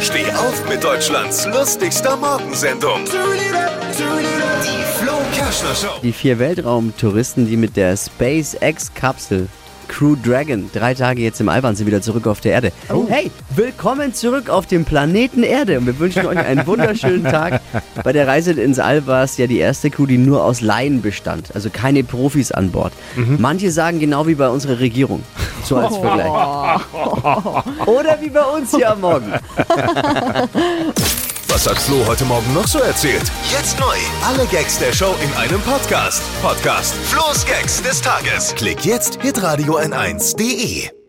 Steh auf mit Deutschlands lustigster Morgensendung. Die Flo Kerschner Show. Die vier Weltraumtouristen, die mit der SpaceX-Kapsel Crew Dragon drei Tage jetzt im All waren, sind wieder zurück auf der Erde. Hey, willkommen zurück auf dem Planeten Erde und wir wünschen euch einen wunderschönen Tag. Bei der Reise ins All war es ja die erste Crew, die nur aus Laien bestand, also keine Profis an Bord. Manche sagen genau wie bei unserer Regierung, so als Vergleich. Oder wie bei uns hier am Morgen. Was hat Flo heute Morgen noch so erzählt? Jetzt neu. Alle Gags der Show in einem Podcast. Podcast Flo's Gags des Tages. Klick jetzt hitradio n1.de.